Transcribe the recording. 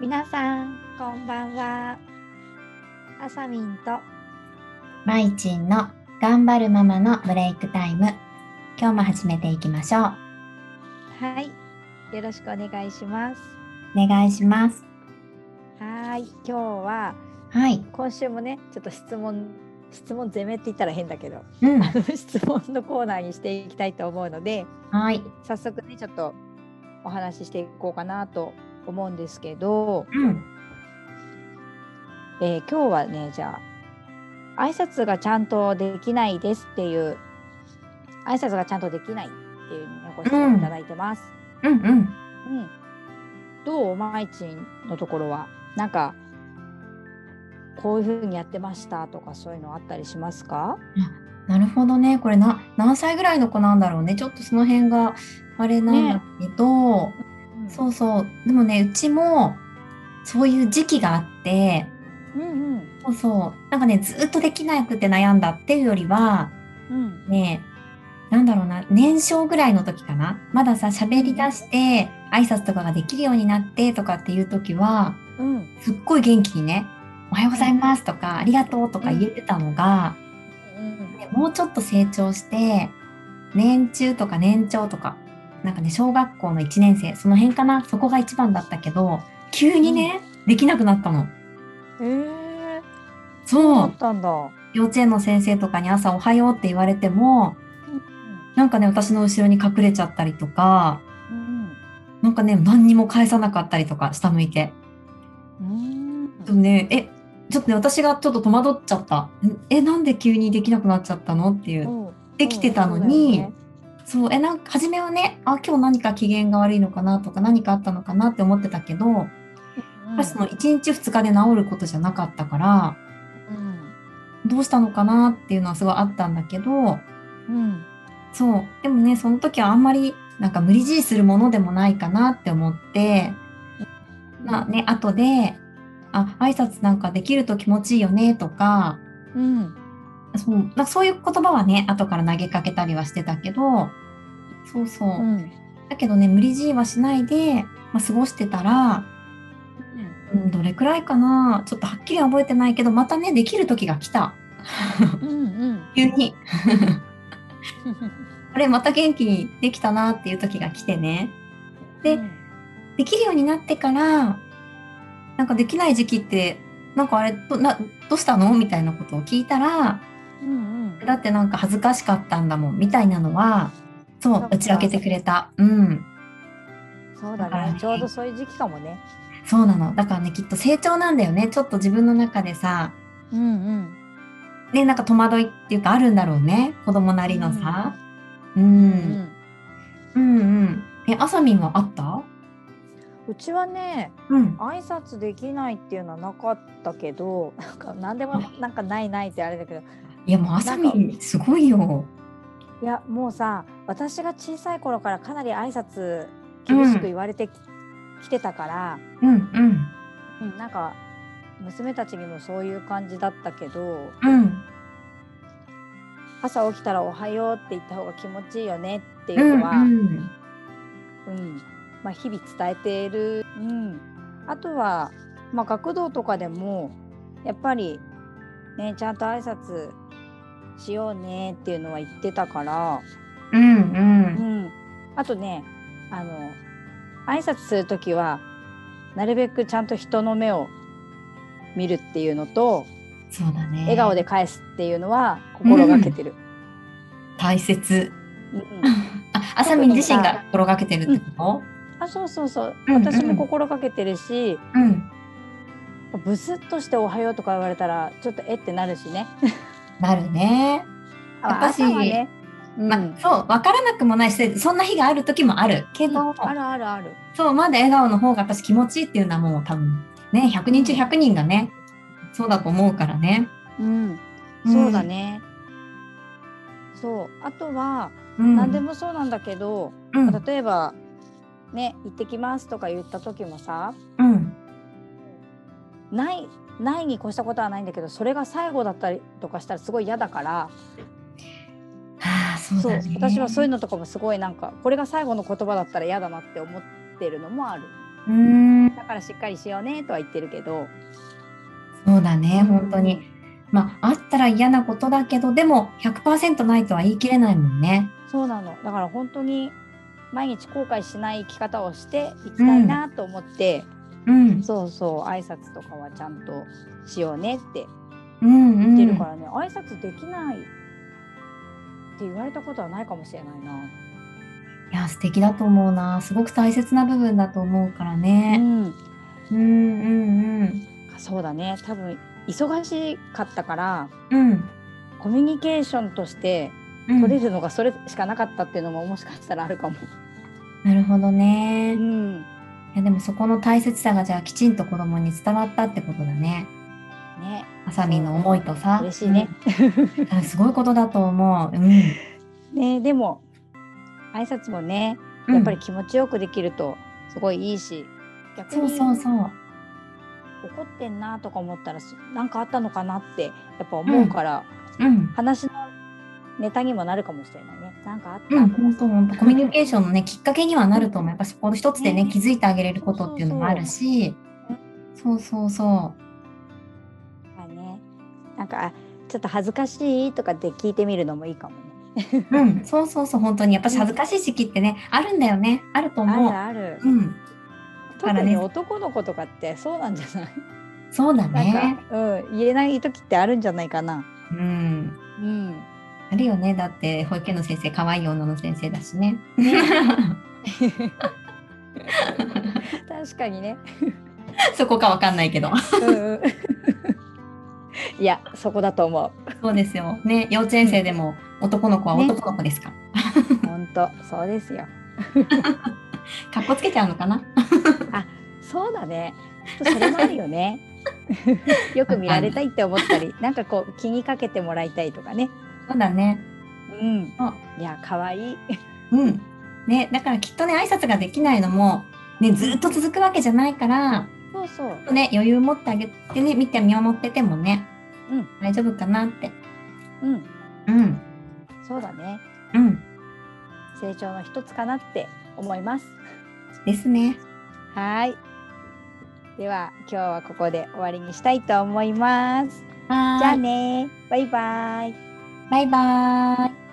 皆さんこんばんは。あさみんとまいちんの頑張るママのブレイクタイム。今日も始めていきましょう。はい。よろしくお願いします。お願いします。はい。今日ははい。今週もねちょっと質問質問攻めって言ったら変だけどうん。あ の質問のコーナーにしていきたいと思うのではい。早速ねちょっとお話ししていこうかなと思うんですけど、うん。えー今日はねじゃあ挨拶がちゃんとできないですっていう挨拶がちゃんとできないっていうのをご質問いただいてます。うん。うんうん、どうまいちんのところは？なんかこういうふうにやってましたとかそういうのあったりしますか？なるほどね。これな何歳ぐらいの子なんだろうね。ちょっとその辺があれなんだけど、そうそう。でもねうちもそういう時期があってうんうんそうそう。なんかねずっとできなくて悩んだっていうよりはうん。ねなんだろうな年少ぐらいの時かな。まださ喋り出して挨拶とかができるようになってとかっていう時はうん。すっごい元気にね「おはようございます」とか「ありがとう」とか言えてたのが、うん。ねもうちょっと成長して年中とか年長とかなんかね小学校の1年生その辺かなそこが一番だったけど急にね、できなくなったの。えー、そうあったんだ。幼稚園の先生とかに朝「おはよう」って言われてもなんかね私の後ろに隠れちゃったりとかうんなんかね何にも返さなかったりとか下向いて。うんねえちょっとね私がちょっと戸惑っちゃった。えなんで急にできなくなっちゃったの？っていう。うんできてたのに、そうえなんか初めはねあ今日何か機嫌が悪いのかなとか何かあったのかなって思ってたけど、やっぱりその1日2日で治ることじゃなかったからうん。どうしたのかなっていうのはすごいあったんだけどうん。そうでもねその時はあんまりなんか無理強いするものでもないかなって思ってまあね後であ挨拶なんかできると気持ちいいよねとかうんそう。なんかそういう言葉はね後から投げかけたりはしてたけどそうそう、うん。だけどね無理強いはしないで、まあ、過ごしてたら、うん、どれくらいかな。ちょっとはっきりは覚えてないけどまたねできる時が来た。うんうん。急に。あれまた元気にできたなっていう時が来てね。でできるようになってからなんかできない時期ってなんかあれどなどうしたの？みたいなことを聞いたらうんうん。だってなんか恥ずかしかったんだもんみたいなのはそう打ち明けてくれた。うん。そうだね。ね。ちょうどそういう時期かもね。そうなの。だからねきっと成長なんだよね。ちょっと自分の中でさ。うんうん。ねなんか戸惑いっていうかあるんだろうね。子供なりのさ。うん、うん。うんうん。えあさみんはあった？うちはねうん。挨拶できないっていうのはなかったけどなんか何でもなんかないないってあれだけどいやもうあさすごいよ。いやもうさ私が小さい頃からかなり挨拶厳しく言われてき,、てたから、うんうん。うん、なんか娘たちにもそういう感じだったけど。うん。朝起きたら「おはよう」って言った方が気持ちいいよねってういうんのは、うんうん。まあ、日々伝えている、うん、あとは、まあ、学童とかでもやっぱり、ね、ちゃんと挨拶しようねっていうのは言ってたから、うんううん。ん、あとねあの挨拶する時はなるべくちゃんと人の目を見るっていうのとそうだね。笑顔で返すっていうのは心がけてる。大切。うんああさみん自身が心がけてるってこあそうそうそう。うんうん。私も心がけてるし、とうん。ブスッとして「おはよう」とか言われたらちょっとえってなるしね。なるね。あやっぱしね、うん。まあ、そう分からなくもないしそんな日がある時もあるけど、あるあるある。そうまだ笑顔の方が私気持ちいいっていうのはもう多分ね100人中100人がねそうだと思うからね。うん、そうだね。そう。あとは、うん、何でもそうなんだけど、うん。例えばね行ってきますとか言った時もさうん。ないないに越したことはないんだけどそれが最後だったりとかしたらすごい嫌だからはあそうそう私はそういうのとかもすごいなんかこれが最後の言葉だったら嫌だなって思ってるのもある。うーん。だからしっかりしようねとは言ってるけどそうだね、本当に。まあ、あったら嫌なことだけど、でも100%ないとは言い切れないもんね。そうなのだから本当に毎日後悔しない生き方をしていきたいなと思って、うん。そうそう挨拶とかはちゃんとしようねってうん言ってうん。るからね、挨拶できないって言われたことはないかもしれないな。いや、素敵だと思うな。すごく大切な部分だと思うからね。うん、うんうんそうだね多分忙しかったからうん。うん。コミュニケーションとしてうん取れるのがそれしかなかったっていうのももしかしたらあるかも。なるほどね。いうん、や、でもそこの大切さがじゃあきちんと子供に伝わったってことだね。ねあさみんの思いとさ。嬉しいね。うん。あ すごいことだと思う。うん。ねでも挨拶もねうんやっぱり気持ちよくできるとすごいいいし、逆そうにそうそう。怒ってんなとか思ったらすなんかあったのかなってやっぱ思うから、うん。話のネタにもなるかもしれないね。なんかあったうん、とか本当本当コミュニケーションのねきっかけにはなると思う。やっぱそこの一つでねね気づいてあげれることっていうのもあるし、そうそうそはいね、なんかあちょっと恥ずかしいとかって聞いてみるのもいいかもね。う。うん、そうそうそう本当にやっぱし恥ずかしい時期ってねあるんだよね。あるとあ思う。るある。うん、特に男の子とかってそうなんじゃない？そうだなんね。か、うん、言えない時ってあるんじゃないかな。うん。うん。あるよね。だって保育園の先生可愛い女の先生だしね。確かにね。そこかわかんないけど。うんうん いや、そこだと思う。そうですよ。ね幼稚園生でも男の子はね男の子ですか。本当、そうですよ。かっこつけちゃうのかな？そうだね。それもあるよね。よく見られたいって思ったり、なんかこう気にかけてもらいたいとかね。そうだね。うんあ。いや、可愛い。うん。ね、だからきっとね、挨拶ができないのも、ね、ずっと続くわけじゃないから、そうそう。ね、余裕持ってあげてね、見て見守っててもね、うん大丈夫かなって。うん。うん。そうだね。うん。成長の一つかなって思います。ですね。はい。では、今日はここで終わりにしたいと思います。じゃあねバイバイ。バイバーイ。